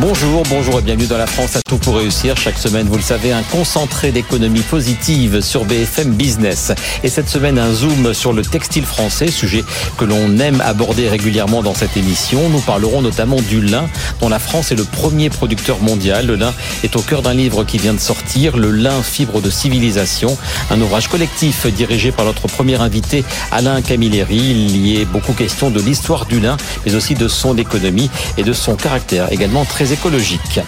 Bonjour, bonjour et bienvenue dans la France à tout pour réussir. Chaque semaine, vous le savez, un concentré d'économie positive sur BFM Business. Et cette semaine, un zoom sur le textile français, sujet que l'on aime aborder régulièrement dans cette émission. Nous parlerons notamment du lin, dont la France est le premier producteur mondial. Le lin est au cœur d'un livre qui vient de sortir, Le lin, fibre de civilisation, un ouvrage collectif dirigé par notre premier invité, Alain Camilleri. Il y est beaucoup question de l'histoire du lin, mais aussi de son économie et de son caractère également très écologique.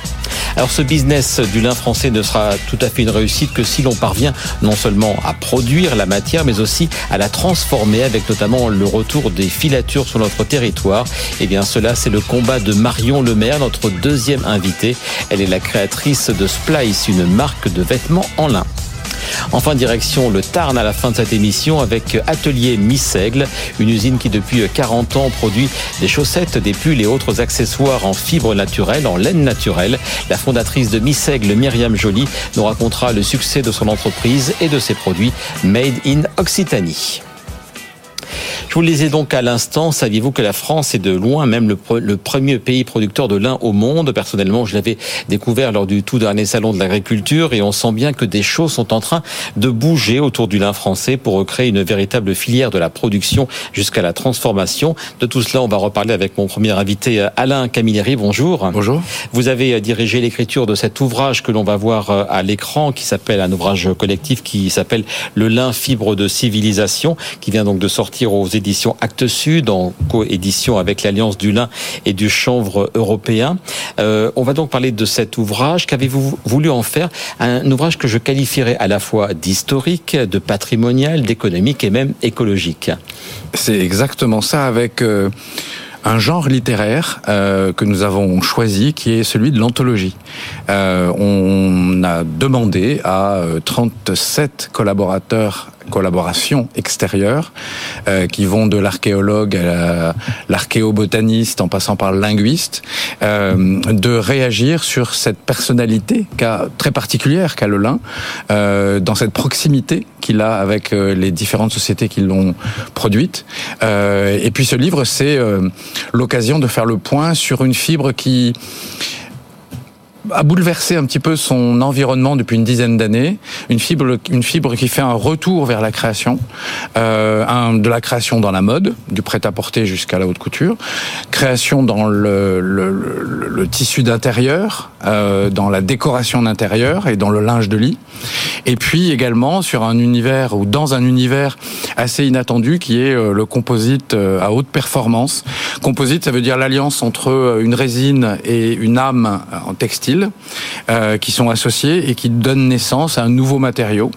Alors ce business du lin français ne sera tout à fait une réussite que si l'on parvient non seulement à produire la matière, mais aussi à la transformer avec notamment le retour des filatures sur notre territoire. Et eh bien cela, c'est le combat de Marion Lemaire, notre deuxième invitée. Elle est la créatrice de Splice, une marque de vêtements en lin. Enfin, direction le Tarn à la fin de cette émission avec Atelier Missègle, une usine qui depuis 40 ans produit des chaussettes, des pulls et autres accessoires en fibres naturelles, en laine naturelle. La fondatrice de Missègle, Myriam Joly, nous racontera le succès de son entreprise et de ses produits made in Occitanie. Je vous le disais donc à l'instant, saviez-vous que la France est de loin même le, premier pays producteur de lin au monde? Personnellement, je l'avais découvert lors du tout dernier salon de l'agriculture et on sent bien que des choses sont en train de bouger autour du lin français pour créer une véritable filière de la production jusqu'à la transformation. De tout cela, on va reparler avec mon premier invité, Alain Camilleri. Bonjour. Bonjour. Vous avez dirigé l'écriture de cet ouvrage que l'on va voir euh, à l'écran, qui s'appelle un ouvrage collectif qui s'appelle Le lin fibre de civilisation, qui vient donc de sortir aux édition Actes Sud, en coédition avec l'Alliance du lin et du chanvre européen. Euh, on va donc parler de cet ouvrage. Qu'avez-vous voulu en faire? Un ouvrage que je qualifierais à la fois d'historique, de patrimonial, d'économique et même écologique. C'est exactement ça avec... Euh, un genre littéraire euh, que nous avons choisi qui est celui de l'anthologie. On a demandé à 37 collaborateurs collaborations extérieures euh, qui vont de l'archéologue à l'archéobotaniste en passant par le linguiste, euh, de réagir sur cette personnalité très particulière qu'a le lin, euh, dans cette proximité qu'il a avec euh, les différentes sociétés qui l'ont produite. Euh, et puis ce livre, c'est euh, l'occasion de faire le point sur une fibre qui a bouleversé un petit peu son environnement depuis une dizaine d'années. Une fibre, une fibre qui fait un retour vers la création, euh, de la création dans la mode, du prêt-à-porter jusqu'à la haute couture, création dans le, le, tissu d'intérieur, euh, dans la décoration d'intérieur et dans le linge de lit, et puis également sur un univers ou dans un univers assez inattendu qui est euh, le composite à haute performance. Composite, ça veut dire l'alliance entre une résine et une âme en textile euh, qui sont associés et qui donnent naissance à un nouveau matériau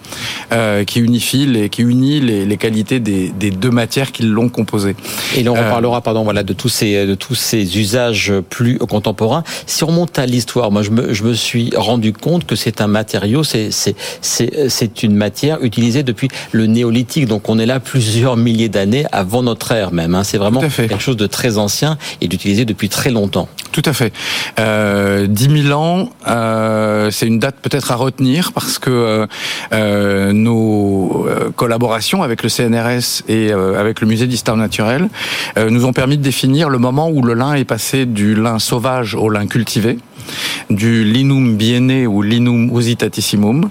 euh, qui unifie les, qui unit les, les qualités des, des, deux matières qui l'ont composé. Et l'on reparlera, pardon, voilà, de tous ces de tous ces usages plus contemporains. Si on remonte à l'histoire, moi je me, je me suis rendu compte que c'est un matériau, c'est c'est c'est une matière utilisée depuis le néolithique, donc on est là plusieurs milliers d'années avant notre ère même. Hein. C'est vraiment quelque chose de très ancien et d'utilisé depuis très longtemps. Tout à fait. Euh, 10 000 ans euh, c'est une date peut-être à retenir parce que euh, euh, nos collaborations avec le CNRS et avec le musée d'histoire naturelle nous ont permis de définir le moment où le lin est passé du lin sauvage au lin cultivé du linum biene ou linum usitatissimum.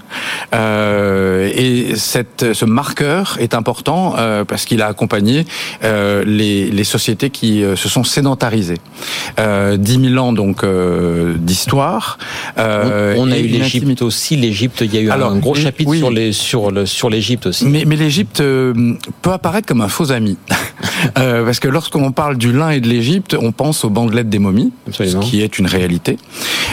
Euh, et cette, ce marqueur est important euh, parce qu'il a accompagné euh, les, les, sociétés qui euh, se sont sédentarisées. Euh, 10 000 ans donc euh, on, a eu l'Égypte aussi. L'Égypte, il y a eu un gros chapitre sur les sur le sur l'Égypte aussi. Mais, mais l'Égypte peut apparaître comme un faux ami parce que lorsqu'on parle du lin et de l'Égypte, on pense aux bandelettes des momies, ce qui est une réalité.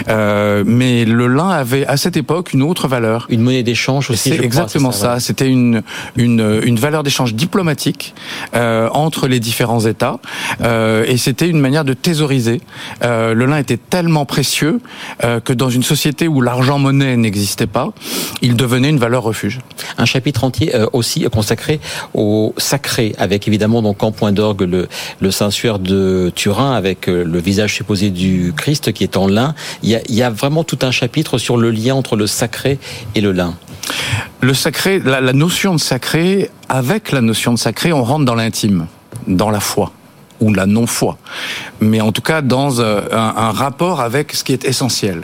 Euh, mais le lin avait à cette époque une autre valeur. Une monnaie d'échange aussi. C'est exactement ça. C'était une, une, une valeur d'échange diplomatique euh, entre les différents États, euh, et c'était une manière de thésauriser. Euh, le lin était tellement précieux euh, que dans une société où l'argent monnaie n'existait pas, il devenait une valeur refuge. Un chapitre entier euh, aussi consacré au sacré, avec évidemment donc en point d'orgue le, le Saint-Suaire de Turin, avec le visage supposé du Christ qui est en lin. Il y, a, vraiment tout un chapitre sur le lien entre le sacré et le lin. Le sacré, la, notion de sacré, avec la notion de sacré, on rentre dans l'intime. dans la foi ou la non-foi, mais en tout cas dans un, un rapport avec ce qui est essentiel.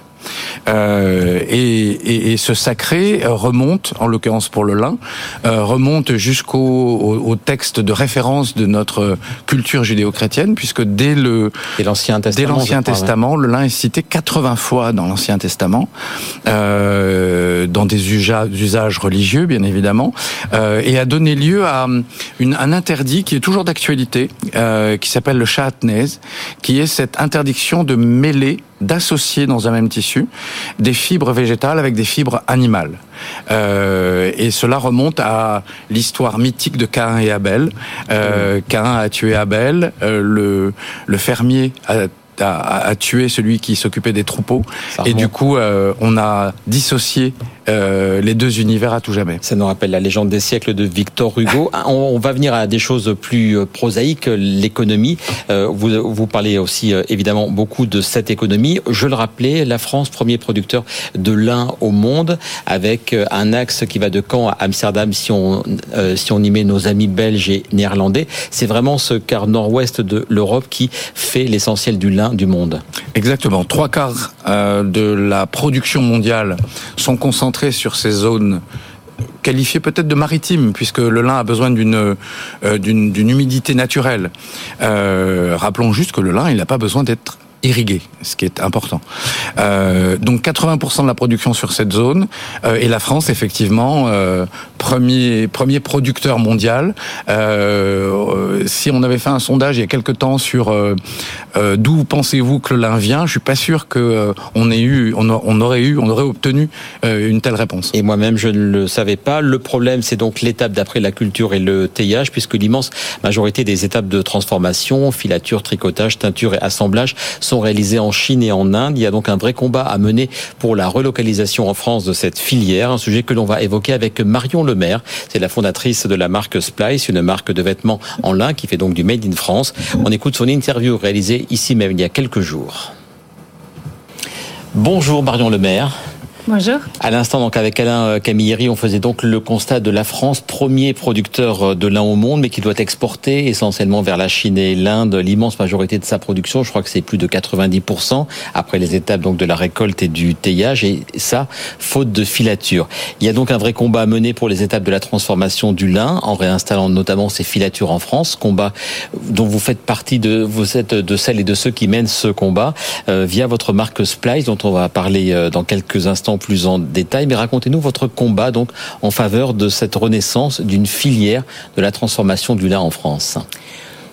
Euh, et, ce sacré remonte, en l'occurrence pour le lin, euh, remonte jusqu'au au, texte de référence de notre culture judéo-chrétienne, puisque dès le l'Ancien Testament, l'ancien Testament, le lin est cité 80 fois dans l'Ancien Testament, euh, dans des usages, religieux, bien évidemment, et a donné lieu à une, un interdit qui est toujours d'actualité, qui s'appelle le chatnez, qui est cette interdiction de mêler d'associer dans un même tissu des fibres végétales avec des fibres animales. Euh, et cela remonte à l'histoire mythique de Cain et Abel. Euh, Cain a tué Abel, euh, le, le fermier a a, tué celui qui s'occupait des troupeaux. Et du coup, euh, on a dissocié euh, les deux univers à tout jamais. Ça nous rappelle la légende des siècles de Victor Hugo. Ah, on, va venir à des choses plus euh, prosaïques, l'économie. Euh, vous, vous parlez aussi évidemment beaucoup de cette économie. Je le rappelais, la France, premier producteur de lin au monde, avec un axe qui va de Caen à Amsterdam, si on, si on y met nos amis belges et néerlandais. C'est vraiment ce quart nord-ouest de l'Europe qui fait l'essentiel du lin du monde. Exactement. Trois quarts de la production mondiale sont concentrés sur ces zones qualifiées peut-être de maritimes, puisque le lin a besoin d'une euh, humidité naturelle. Euh, rappelons juste que le lin, n'a pas besoin d'être irrigué, ce qui est important. Euh, donc 80% de la production sur cette zone euh, et la France effectivement euh, premier premier producteur mondial. Si on avait fait un sondage il y a quelque temps sur d'où pensez-vous que le lin vient, je suis pas sûr que on ait eu on, on, aurait eu on aurait obtenu une telle réponse. Et moi-même je ne le savais pas. Le problème c'est donc l'étape d'après la culture et le teillage puisque l'immense majorité des étapes de transformation, filature, tricotage, teinture et assemblage sont réalisés en Chine et en Inde. Il y a donc un vrai combat à mener pour la relocalisation en France de cette filière, un sujet que l'on va évoquer avec Marion Lemaire. C'est la fondatrice de la marque Splice, une marque de vêtements en lin qui fait donc du Made in France. On écoute son interview réalisée ici même il y a quelques jours. Bonjour Marion Lemaire. Bonjour. À l'instant, donc avec Alain euh, Camilleri, on faisait donc le constat de la France, premier producteur euh, de lin au monde, mais qui doit exporter essentiellement vers la Chine et l'Inde l'immense majorité de sa production. Je crois que c'est plus de 90% après les étapes donc de la récolte et du teillage, et ça, faute de filature. Il y a donc un vrai combat à mener pour les étapes de la transformation du lin, en réinstallant notamment ces filatures en France, combat dont vous faites partie de, vous êtes de celles et de ceux qui mènent ce combat euh, via votre marque Splice, dont on va parler dans quelques instants plus en détail, mais racontez-nous votre combat donc en faveur de cette renaissance d'une filière de la transformation du lin en France.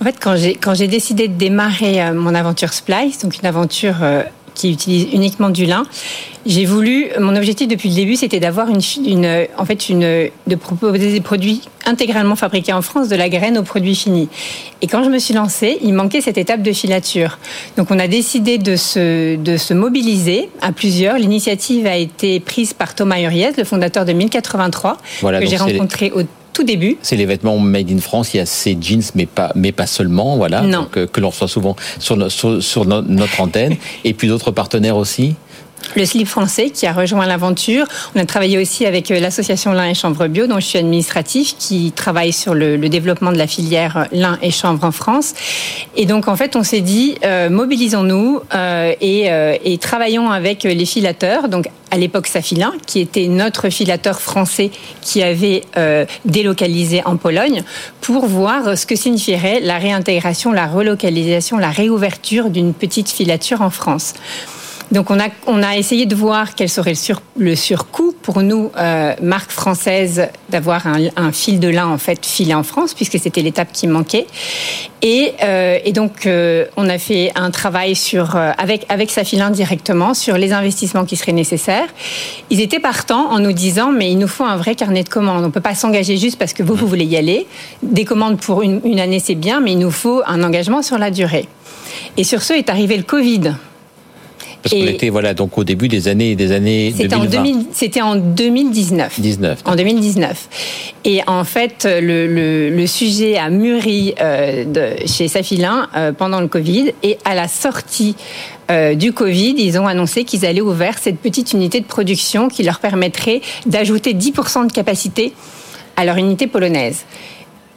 En fait, quand j'ai décidé de démarrer euh, mon aventure Splice, donc une aventure euh, qui utilise uniquement du lin. J'ai voulu, mon objectif depuis le début, c'était d'avoir une, une, en fait, une, de proposer des produits intégralement fabriqués en France, de la graine au produit fini. Et quand je me suis lancée, il manquait cette étape de filature. Donc, on a décidé de se, de se mobiliser à plusieurs. L'initiative a été prise par Thomas Uriez, le fondateur de 1083, que j'ai rencontré au tout début. C'est les vêtements made in France. Il y a ces jeans, mais pas, mais pas seulement, voilà. Donc, euh, que l'on reçoit souvent sur, sur, sur notre antenne. Et puis d'autres partenaires aussi? Le slip français qui a rejoint l'aventure. On a travaillé aussi avec euh, l'association Lin et Chambre Bio, dont je suis administratif, qui travaille sur le, développement de la filière euh, Lin et Chambre en France. Et donc, en fait, on s'est dit, euh, mobilisons-nous et, travaillons avec les filateurs. Donc, à l'époque, Safilin, qui était notre filateur français qui avait délocalisé en Pologne, pour voir ce que signifierait la réintégration, la relocalisation, la réouverture d'une petite filature en France. Donc on a, on a essayé de voir quel serait le, sur, le surcoût pour nous, euh, marque française, d'avoir un, fil de lin en fait filé en France, puisque c'était l'étape qui manquait. Et, euh, et donc euh, on a fait un travail sur, avec, avec Safilin directement sur les investissements qui seraient nécessaires. Ils étaient partants en nous disant mais il nous faut un vrai carnet de commandes. On peut pas s'engager juste parce que vous, vous voulez y aller. Des commandes pour une, une année c'est bien, mais il nous faut un engagement sur la durée. Et sur ce est arrivé le Covid. Parce qu'on était voilà donc au début des années des années C'était en, 2000, c'était en 2019. 19. En 2019. Et en fait, le, le, le sujet a mûri euh, de, chez Safilin euh, pendant le Covid et à la sortie euh, du Covid, ils ont annoncé qu'ils allaient ouvrir cette petite unité de production qui leur permettrait d'ajouter 10% de capacité à leur unité polonaise.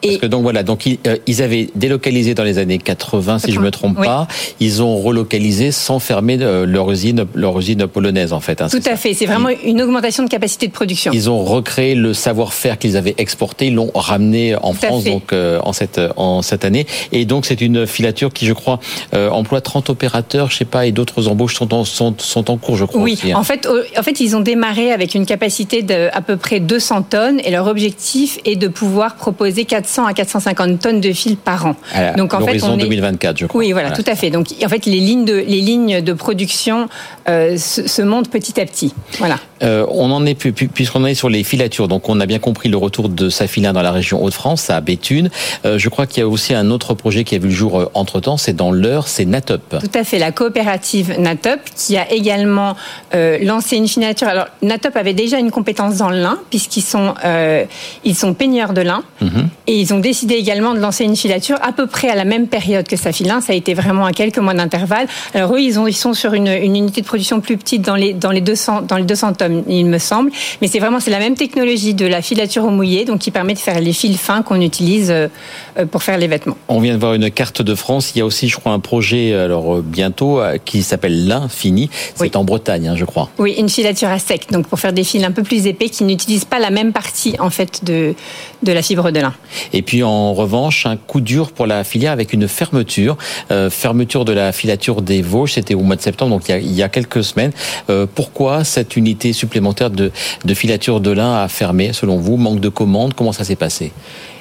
Parce que donc voilà, donc ils, euh, ils, avaient délocalisé dans les années 80, si je me trompe pas. Ils ont relocalisé sans fermer euh, leur usine, leur usine polonaise en fait. Hein, Tout à fait. C'est vraiment une augmentation de capacité de production. Ils ont recréé le savoir-faire qu'ils avaient exporté, ils l'ont ramené en France donc euh, en cette en cette année. Et donc c'est une filature qui, je crois, emploie 30 opérateurs, je sais pas, et d'autres embauches sont en sont, sont en cours, je crois. Oui. Aussi, hein. En fait, en fait, ils ont démarré avec une capacité de à peu près 200 tonnes et leur objectif est de pouvoir proposer 4 400 à 450 tonnes de fil par an. Donc en fait, on 2024, je crois. Oui, voilà, tout à fait. Donc en fait, les lignes de les lignes de production euh, se, montent petit à petit. Voilà. Euh, on en est puisqu'on est sur les filatures. Donc on a bien compris le retour de Safilin dans la région Hauts-de-France, à Béthune. Euh, je crois qu'il y a aussi un autre projet qui a vu le jour entre temps. C'est dans l'heure, c'est Natop. Tout à fait, la coopérative Natop qui a également lancé une filature. Alors Natop avait déjà une compétence dans le lin puisqu'ils sont ils sont peigneurs de lin mhm. et ils ont décidé également de lancer une filature à peu près à la même période que Safilin. Ça a été vraiment à quelques mois d'intervalle. Alors eux, ils, ont, ils sont sur une, une, unité de production plus petite dans les, dans les 200, dans les 200 il me semble. Mais c'est vraiment c'est la même technologie de la filature au mouillé, donc qui permet de faire les fils fins qu'on utilise euh, pour faire les vêtements. On vient de voir une carte de France. Il y a aussi, je crois, un projet alors euh, bientôt euh, qui s'appelle l'Infini. C'est en Bretagne, hein, je crois. Oui, une filature à sec, donc pour faire des fils un peu plus épais qui n'utilisent pas la même partie en fait de de la fibre de lin. Et puis en revanche, un coup dur pour la filière avec une fermeture. Euh, fermeture de la filature des Vosges, c'était au mois de septembre, donc il y a, quelques semaines. Euh, pourquoi cette unité supplémentaire de, de filature de lin a fermé, selon vous? Manque de commandes Comment ça s'est passé?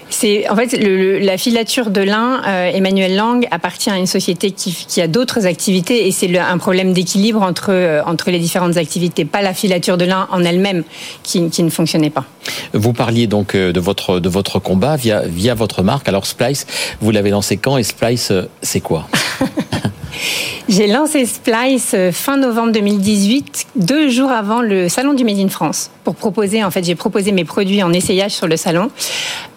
C'est en fait la filature de lin. Euh, Emmanuel Lang appartient à une société qui, a d'autres activités et c'est un problème d'équilibre entre euh, entre les différentes activités, pas la filature de lin en elle-même qui, ne fonctionnait pas. Vous parliez donc euh, de votre de votre combat via via votre marque. Alors Splice, vous l'avez lancé quand et Splice, c'est quoi? J'ai lancé Splice euh, fin novembre 2018, deux jours avant le salon du Made in France, pour proposer, en fait, j'ai proposé mes produits en essayage sur le salon.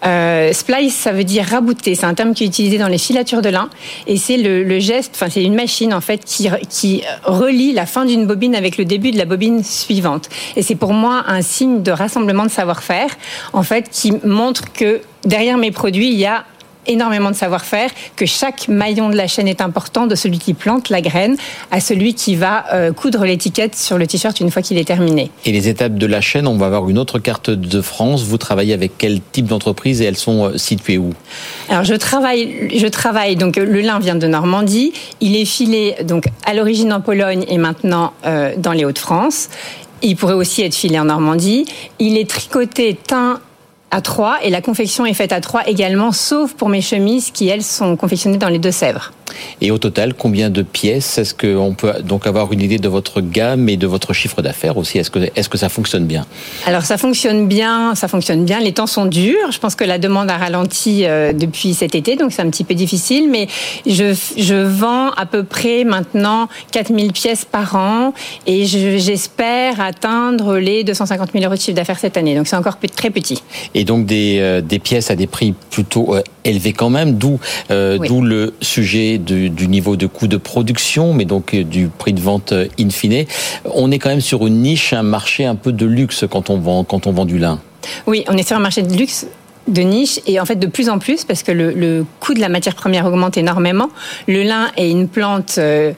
Euh, splice, ça veut dire rabouter, c'est un terme qui est utilisé dans les filatures de lin, et c'est le, geste, enfin, c'est une machine, en fait, qui, qui relie la fin d'une bobine avec le début de la bobine suivante. Et c'est pour moi un signe de rassemblement de savoir-faire, en fait, qui montre que derrière mes produits, il y a énormément de savoir-faire, que chaque maillon de la chaîne est important, de celui qui plante la graine à celui qui va euh, coudre l'étiquette sur le t-shirt une fois qu'il est terminé. Et les étapes de la chaîne, on va avoir une autre carte de France. Vous travaillez avec quel type d'entreprise et elles sont euh, situées où? Alors je travaille, je travaille donc le lin vient de Normandie, il est filé donc à l'origine en Pologne et maintenant euh, dans les Hauts-de-France. Il pourrait aussi être filé en Normandie. Il est tricoté, teint à Troyes et la confection est faite à Troyes également, sauf pour mes chemises qui, elles, sont confectionnées dans les Deux-Sèvres. Et au total, combien de pièces Est-ce qu'on peut donc avoir une idée de votre gamme et de votre chiffre d'affaires aussi? Est-ce que, est que ça fonctionne bien? Alors ça fonctionne bien, ça fonctionne bien. Les temps sont durs. Je pense que la demande a ralenti euh, depuis cet été, donc c'est un petit peu difficile. Mais je, je vends à peu près maintenant 4000 pièces par an et j'espère atteindre les 250 000 euros de chiffre d'affaires cette année. Donc c'est encore très petit. Et donc des, euh, des pièces à des prix plutôt euh, élevés quand même, d'où d'où le sujet du, niveau de coût de production, mais donc euh, du prix de vente euh, in fine. On est quand même sur une niche, un marché un peu de luxe quand on vend, quand on vend du lin. Oui, on est sur un marché de luxe de niche et en fait de plus en plus parce que le, coût de la matière première augmente énormément. Le lin est une plante euh,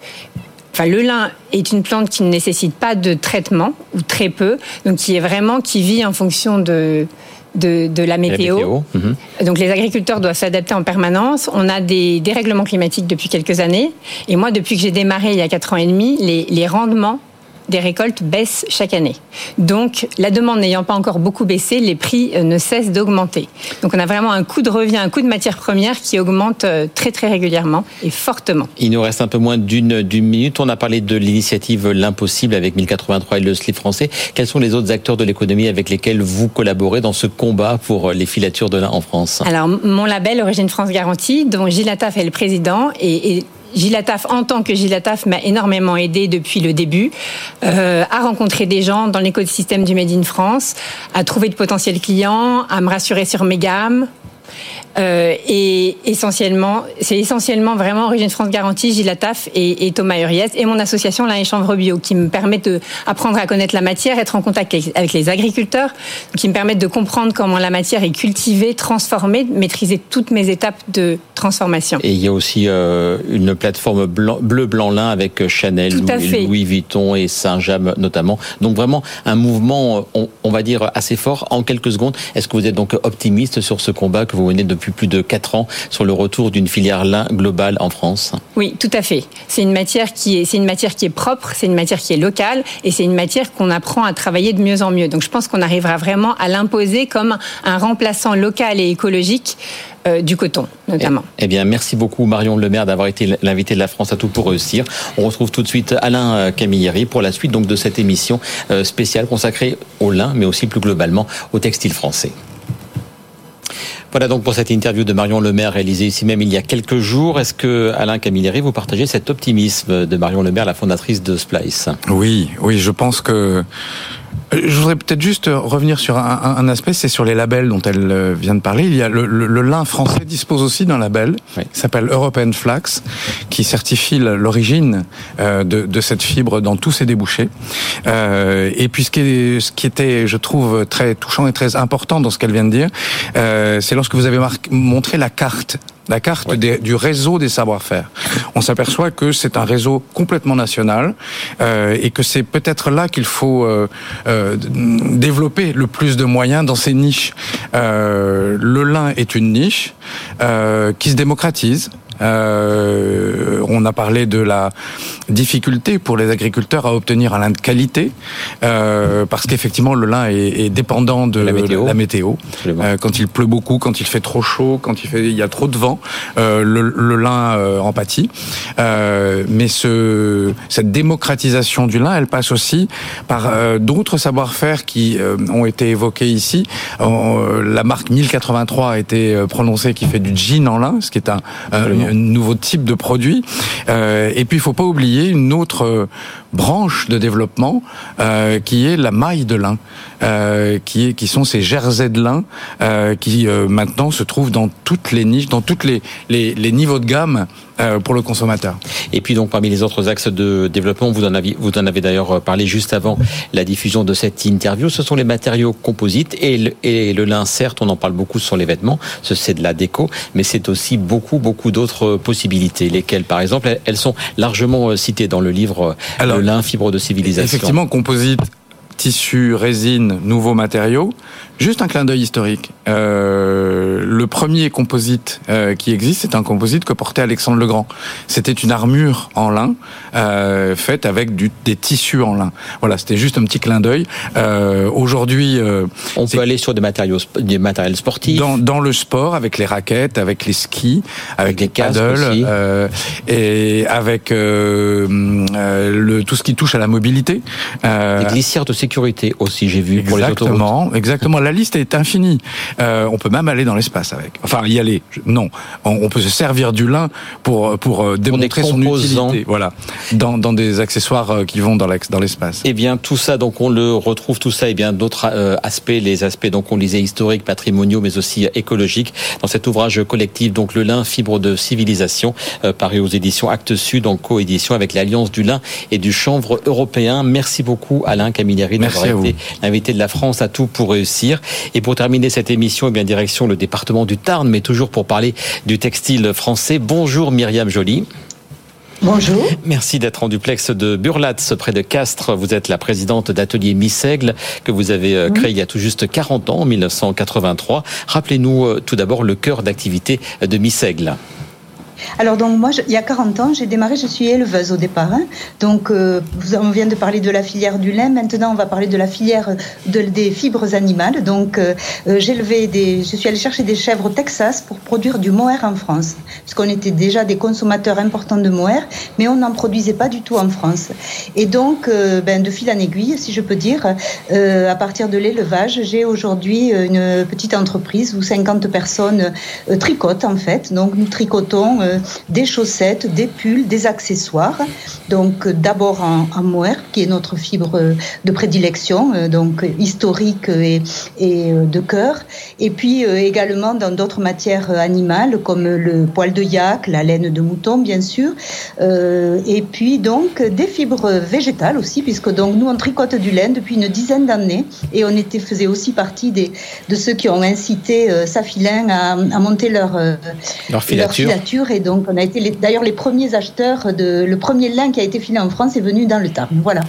Enfin, le lin est une plante qui ne nécessite pas de traitement ou très peu, donc qui est vraiment qui vit en fonction de de, la météo. Mhm. Donc les agriculteurs doivent s'adapter en permanence. On a des dérèglements climatiques depuis quelques années. Et moi, depuis que j'ai démarré il y a quatre ans et demi, les, les rendements des récoltes baissent chaque année. Donc, la demande n'ayant pas encore beaucoup baissé, les prix euh, ne cessent d'augmenter. Donc, on a vraiment un coût de revient, un coût de matière première qui augmente euh, très très régulièrement et fortement. Il nous reste un peu moins d'une minute. On a parlé de l'initiative L'Impossible avec 1083 et le slip français. Quels sont les autres acteurs de l'économie avec lesquels vous collaborez dans ce combat pour euh, les filatures de lin en France? Alors, mon label Origine France Garantie, dont Gilles Attaf est le président, et Gilataf, en tant que Gilataf, m'a énormément aidé depuis le début euh, à rencontrer des gens dans l'écosystème du Made in France, à trouver de potentiels clients, à me rassurer sur mes gammes, Euh, et essentiellement, c'est essentiellement vraiment Origine France Garantie, Gilles Lataf et, et Thomas Uriès et mon association La Chanvre Bio qui me permettent d'apprendre à connaître la matière, être en contact avec les agriculteurs, qui me permettent de comprendre comment la matière est cultivée, transformée, maîtriser toutes mes étapes de transformation. Et il y a aussi euh, une plateforme bleu blanc lin avec Chanel, Louis, Louis, Vuitton et Saint-James notamment. Donc vraiment un mouvement, on, on va dire assez fort. En quelques secondes, est-ce que vous êtes donc optimiste sur ce combat que vous menez depuis plus de 4 ans sur le retour d'une filière lin globale en France? Oui, tout à fait. C'est une matière qui est, c'est une matière qui est propre, c'est une matière qui est locale et c'est une matière qu'on apprend à travailler de mieux en mieux. Donc je pense qu'on arrivera vraiment à l'imposer comme un remplaçant local et écologique euh, du coton, notamment. Eh, eh, bien, merci beaucoup Marion Lemaire d'avoir été l'invité de la France à tout pour réussir. On retrouve tout de suite Alain euh, Camilleri pour la suite donc de cette émission euh, spéciale consacrée au lin, mais aussi plus globalement au textile français. Voilà donc pour cette interview de Marion Lemaire réalisée ici même il y a quelques jours. Est-ce que Alain Camilleri, vous partagez cet optimisme de Marion Lemaire, la fondatrice de Splice? Oui, oui, je pense que je voudrais peut-être juste revenir sur un, un aspect, c'est sur les labels dont elle euh, vient de parler. Il y a le, le, le lin français dispose aussi d'un label oui. qui s'appelle European Flax, qui certifie l'origine euh, de, de, cette fibre dans tous ses débouchés. Euh, et puis ce qui, est, ce qui, était, je trouve, très touchant et très important dans ce qu'elle vient de dire, euh, c'est lorsque vous avez marqué, montré la carte la carte oui. des, du réseau des savoir-faire. On s'aperçoit que c'est un réseau complètement national euh, et que c'est peut-être là qu'il faut euh, euh, développer le plus de moyens dans ces niches. Euh, le lin est une niche euh, qui se démocratise. Euh, on a parlé de la difficulté pour les agriculteurs à obtenir un lin de qualité, euh, parce qu'effectivement le lin est, est, dépendant de la météo. La météo. Euh, quand il pleut beaucoup, quand il fait trop chaud, quand il, fait, il y a trop de vent, euh, le, le, lin euh, en pâtit. mais ce, cette démocratisation du lin, elle passe aussi par d'autres savoir-faire qui ont été évoqués ici. la marque 1083 a été prononcée qui fait du gin en lin, ce qui est un, un nouveau type de produit. Euh, et puis, il faut pas oublier une autre euh, branche de développement euh, qui est la maille de lin, euh, qui, est, qui sont ces jerseys de lin euh, qui euh, maintenant se trouvent dans toutes les niches, dans toutes les, les, les niveaux de gamme euh, pour le consommateur. Et puis donc parmi les autres axes de développement, vous en avez, vous en avez d'ailleurs parlé juste avant la diffusion de cette interview, ce sont les matériaux composites et le, et le lin, certes, on en parle beaucoup sur les vêtements, c'est de la déco, mais c'est aussi beaucoup, beaucoup d'autres possibilités, lesquelles par exemple, elles sont largement citées dans le livre Alors, lin, fibre de civilisation. Effectivement, composite tissu, résine, nouveaux matériaux. Juste un clin d'œil historique. Euh, le premier composite euh, qui existe, c'est un composite que portait Alexandre le Grand. C'était une armure en lin euh, faite avec du, des tissus en lin. Voilà, c'était juste un petit clin d'œil. Euh, aujourd'hui, euh, on peut aller sur des matériaux, des matériels sportifs. Dans, dans, le sport, avec les raquettes, avec les skis, avec, avec les paddles, et avec le, tout ce qui touche à la mobilité. les glissières de sécurité aussi, j'ai vu exactement, pour les autoroutes. Exactement, la liste est infinie. Euh, on peut même aller dans l'espace avec. Enfin, y aller. Non, on, on, peut se servir du lin pour pour démontrer son utilité. Voilà, dans, dans des accessoires qui vont dans l'espace. Eh bien, tout ça, donc on le retrouve tout ça et bien d'autres euh, aspects, les aspects donc on lisait historiques, patrimoniaux, mais aussi écologiques dans cet ouvrage collectif. Donc le lin, fibre de civilisation, euh, paru aux éditions Actes Sud en coédition avec l'Alliance du lin et du chanvre européen. Merci beaucoup Alain Camilleri d'avoir été l'invité de la France à tout pour réussir. Et pour terminer cette émission, eh bien direction le département du Tarn, mais toujours pour parler du textile français. Bonjour Myriam Joly. Bonjour. Merci d'être en duplex de Burlatz, près de Castres. Vous êtes la présidente d'Atelier Missègle, que vous avez créé oui. il y a tout juste 40 ans, en 1983. Rappelez-nous tout d'abord le cœur d'activité de Missègle. Alors donc moi, il y a 40 ans, j'ai démarré, je suis éleveuse au départ. Hein. Donc euh, on vient de parler de la filière du lin, maintenant on va parler de la filière de, des fibres animales. Donc euh, j'ai levé des, je suis allée chercher des chèvres au Texas pour produire du mohair en France, puisqu'on était déjà des consommateurs importants de mohair, mais on n'en produisait pas du tout en France. Et donc euh, ben, de fil en aiguille, si je peux dire, euh, à partir de l'élevage, j'ai aujourd'hui une petite entreprise où 50 personnes euh, tricotent en fait. Donc nous tricotons des chaussettes, des pulls, des accessoires. Donc d'abord en, en mohair, qui est notre fibre de prédilection, donc historique et, et de cœur. Et puis également dans d'autres matières animales comme le poil de yak, la laine de mouton bien sûr, et puis donc des fibres végétales aussi, puisque donc nous on tricote du lin depuis une dizaine d'années et on était faisait aussi partie des de ceux qui ont incité euh, Safilin à, à, monter leur, euh, leur, filature. leur, filature. Et donc, on a été d'ailleurs les premiers acheteurs de. Le premier lin qui a été filé en France est venu dans le Tarn. Voilà.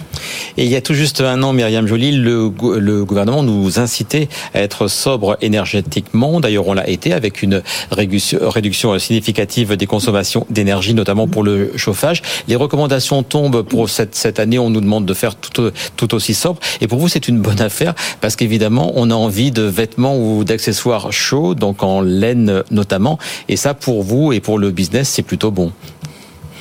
Et il y a tout juste un an, Myriam Joly, le, le gouvernement nous incitait à être sobre énergétiquement. D'ailleurs, on l'a été avec une réduction significative des consommations d'énergie, notamment pour le chauffage. Les recommandations tombent pour cette, cette année. On nous demande de faire tout, tout aussi sobre. Et pour vous, c'est une bonne affaire parce qu'évidemment, on a envie de vêtements ou d'accessoires chauds, donc en laine notamment. Et ça, pour vous et pour le business, c'est plutôt bon.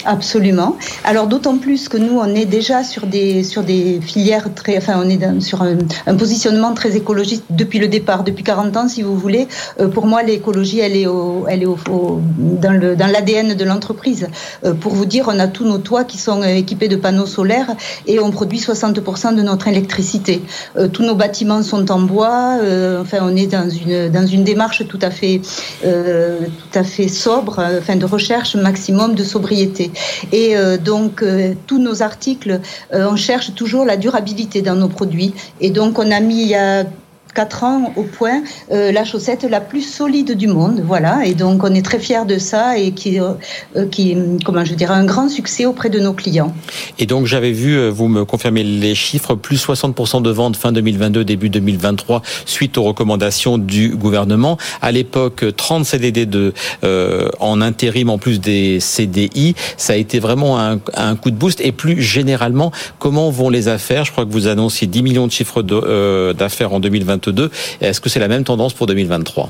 Absolument. Alors d'autant plus que nous, on est déjà sur des sur des filières très, enfin, on est dans, sur un, un, positionnement très écologiste depuis le départ, depuis 40 ans, si vous voulez. Euh, pour moi, l'écologie, elle est au, elle est au, au dans le dans l'ADN de l'entreprise. Euh, pour vous dire, on a tous nos toits qui sont équipés de panneaux solaires et on produit 60% de notre électricité. Euh, tous nos bâtiments sont en bois. Euh, enfin, on est dans une dans une démarche tout à fait euh, tout à fait sobre, enfin de recherche maximum de sobriété. Et euh, donc, euh, tous nos articles, euh, on cherche toujours la durabilité dans nos produits. Et donc, on a mis 4 ans au point euh, la chaussette la plus solide du monde. Voilà, et donc on est très fiers de ça et qui, euh, qui comment je dirais, un grand succès auprès de nos clients. Et donc j'avais vu, euh, vous me confirmez les chiffres, plus 60% de ventes fin 2022, début 2023, suite aux recommandations du gouvernement. À l'époque, 30 CDD de, euh, en intérim en plus des CDI. Ça a été vraiment un, un, coup de boost. Et plus généralement, comment vont les affaires? Je crois que vous annonciez 10 millions de chiffres d'affaires en 2022 est-ce que c'est la même tendance pour 2023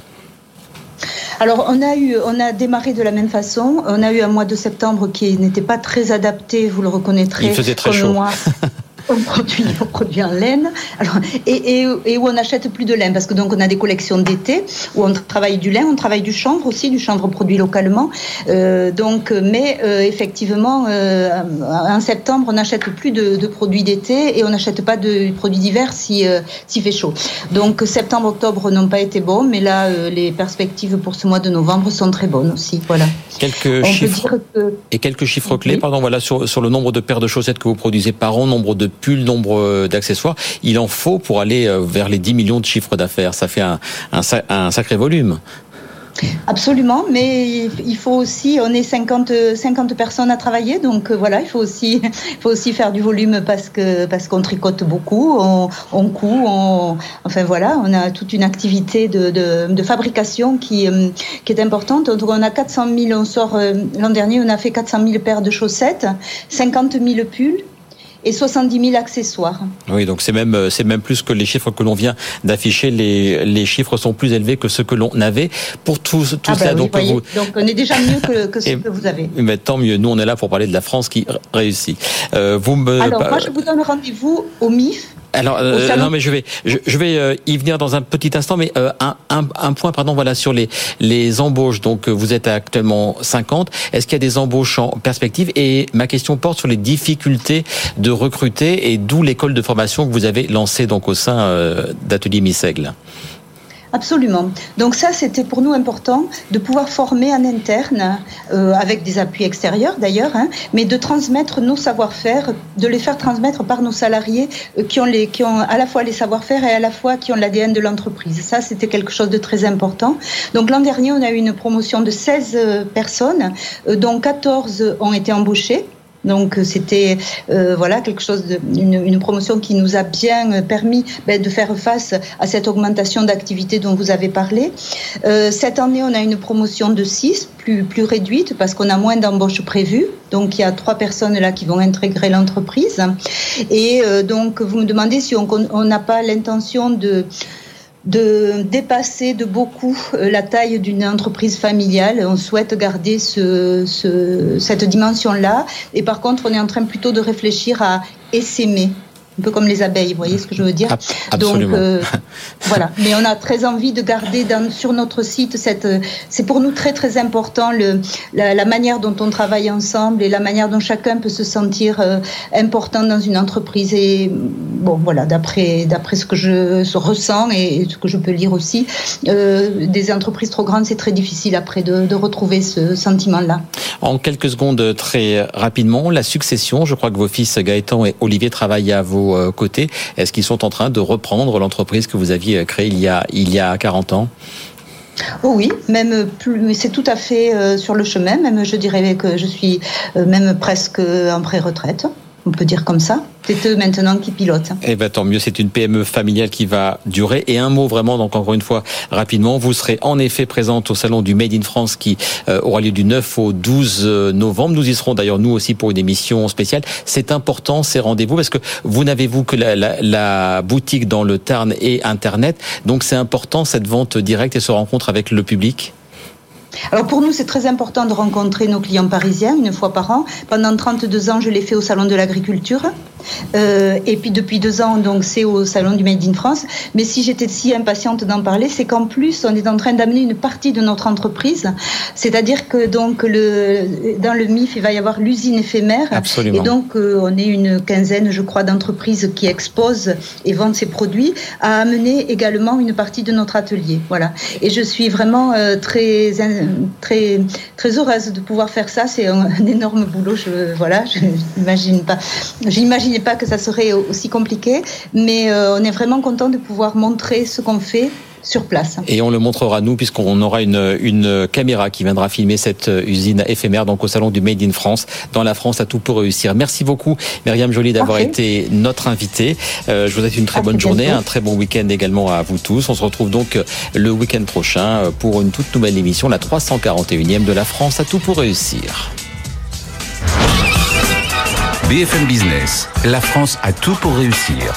alors, on a eu, on a démarré de la même façon. On a eu un mois de septembre qui n'était pas très adapté, vous le reconnaîtrez. Il faisait très chaud. on produit, on produit en laine, alors, et, et, et, où on n'achète plus de laine, parce que donc on a des collections d'été où on travaille du lin, on travaille du chanvre aussi, du chanvre produit localement. Euh, donc, mais euh, effectivement, euh, en septembre, on n'achète plus de, de produits d'été et on n'achète pas de produits d'hiver si s'il fait chaud. Donc septembre, octobre n'ont pas été bons, mais là, les perspectives pour ce mois de novembre sont très bonnes aussi. Voilà. Quelques on chiffres que... et quelques chiffres clés, oui. pardon, voilà sur sur le nombre de paires de chaussettes que vous produisez par an, nombre de plus le nombre d'accessoires, il en faut pour aller vers les 10 millions de chiffres d'affaires. Ça fait un, sacré volume. Absolument, mais il faut aussi, on est 50, 50 personnes à travailler, donc voilà, il faut aussi, faut aussi faire du volume parce que parce qu'on tricote beaucoup, on, on coud, on, enfin voilà, on a toute une activité de, de, de fabrication qui, qui est importante. Donc on a 400 000, on sort l'an dernier, on a fait 400 000 paires de chaussettes, 50 000 pulls et 70 000 accessoires. Oui, donc c'est même c'est même plus que les chiffres que l'on vient d'afficher. Les, les chiffres sont plus élevés que ceux que l'on avait pour tout, tout ah ça. Oui, donc, voyez, vous... donc on est déjà mieux que, que ce et, que vous avez. Mais tant mieux. Nous, on est là pour parler de la France qui réussit. Euh, vous me... Alors moi, je vous donne rendez-vous au MIF alors euh, non mais je vais je, je vais euh, y venir dans un petit instant mais euh, un, un, un, point pardon voilà sur les les embauches. Donc vous êtes actuellement 50 est-ce qu'il y a des embauches en perspective? Et ma question porte sur les difficultés de recruter et d'où l'école de formation que vous avez lancée donc au sein d'Atelier Missègle. Absolument. Donc ça, c'était pour nous important de pouvoir former en interne, euh, avec des appuis extérieurs d'ailleurs, hein, mais de transmettre nos savoir-faire, de les faire transmettre par nos salariés euh, qui, ont les, qui ont à la fois les savoir-faire et à la fois qui ont l'ADN de l'entreprise. Ça, c'était quelque chose de très important. Donc l'an dernier, on a eu une promotion de 16 euh, personnes, dont 14 ont été embauchées. Donc c'était euh, voilà quelque chose de, une, une, promotion qui nous a bien permis ben, de faire face à cette augmentation d'activité dont vous avez parlé. Euh, cette année, on a une promotion de 6, plus, plus réduite parce qu'on a moins d'embauches prévues. Donc il y a trois personnes là qui vont intégrer l'entreprise. Et euh, donc vous me demandez si on n'a pas l'intention de de dépasser de beaucoup la taille d'une entreprise familiale. On souhaite garder ce, ce, cette dimension-là. Et par contre, on est en train plutôt de réfléchir à essaimer un peu comme les abeilles, vous voyez ce que je veux dire Absolument. Donc euh, voilà, mais on a très envie de garder dans, sur notre site cette. C'est pour nous très très important le, la, manière dont on travaille ensemble et la manière dont chacun peut se sentir euh, important dans une entreprise. Et bon voilà, d'après d'après ce que je ressens et ce que je peux lire aussi, euh, des entreprises trop grandes, c'est très difficile après de, de retrouver ce sentiment-là. En quelques secondes, très rapidement, la succession. Je crois que vos fils Gaëtan et Olivier travaillent à vos euh, côtés Est-ce qu'ils sont en train de reprendre l'entreprise que vous aviez euh, créée il y a, il y a 40 ans? Oh oui, même plus, c'est tout à fait euh, sur le chemin. Même je dirais que je suis même presque en pré-retraite on peut dire comme ça. C'est eux maintenant qui pilotent. Eh ben tant mieux, c'est une PME familiale qui va durer. Et un mot vraiment, donc encore une fois, rapidement, vous serez en effet présente au salon du Made in France qui euh, aura lieu du 9 au 12 euh, novembre. Nous y serons d'ailleurs nous aussi pour une émission spéciale. C'est important ces rendez-vous parce que vous n'avez vous que la, la, boutique dans le Tarn et Internet. Donc c'est important cette vente directe et ce rencontre avec le public. Alors pour nous, c'est très important de rencontrer nos clients parisiens une fois par an. Pendant 32 ans, je l'ai fait au Salon de l'Agriculture. Euh, et puis depuis deux ans, donc c'est au salon du Made in France. Mais si j'étais si impatiente d'en parler, c'est qu'en plus, on est en train d'amener une partie de notre entreprise. C'est-à-dire que donc le, dans le MIF, il va y avoir l'usine éphémère. Absolument. Et donc euh, on est une quinzaine, je crois, d'entreprises qui exposent et vendent ces produits, à amener également une partie de notre atelier. Voilà. Et je suis vraiment euh, très très très heureuse de pouvoir faire ça. C'est un, énorme boulot. Je voilà, pas que ça serait aussi compliqué, mais euh, on est vraiment content de pouvoir montrer ce qu'on fait sur place. Et on le montrera nous puisqu'on aura une, une caméra qui viendra filmer cette usine éphémère donc au salon du Made in France dans la France à tout pour réussir. Merci beaucoup Myriam Joly d'avoir été notre invitée. Euh, je vous souhaite une très bonne journée, un très bon week-end également à vous tous. On se retrouve donc le week-end prochain pour une toute nouvelle émission, la 341e de la France à tout pour réussir. BFM Business, la France a tout pour réussir.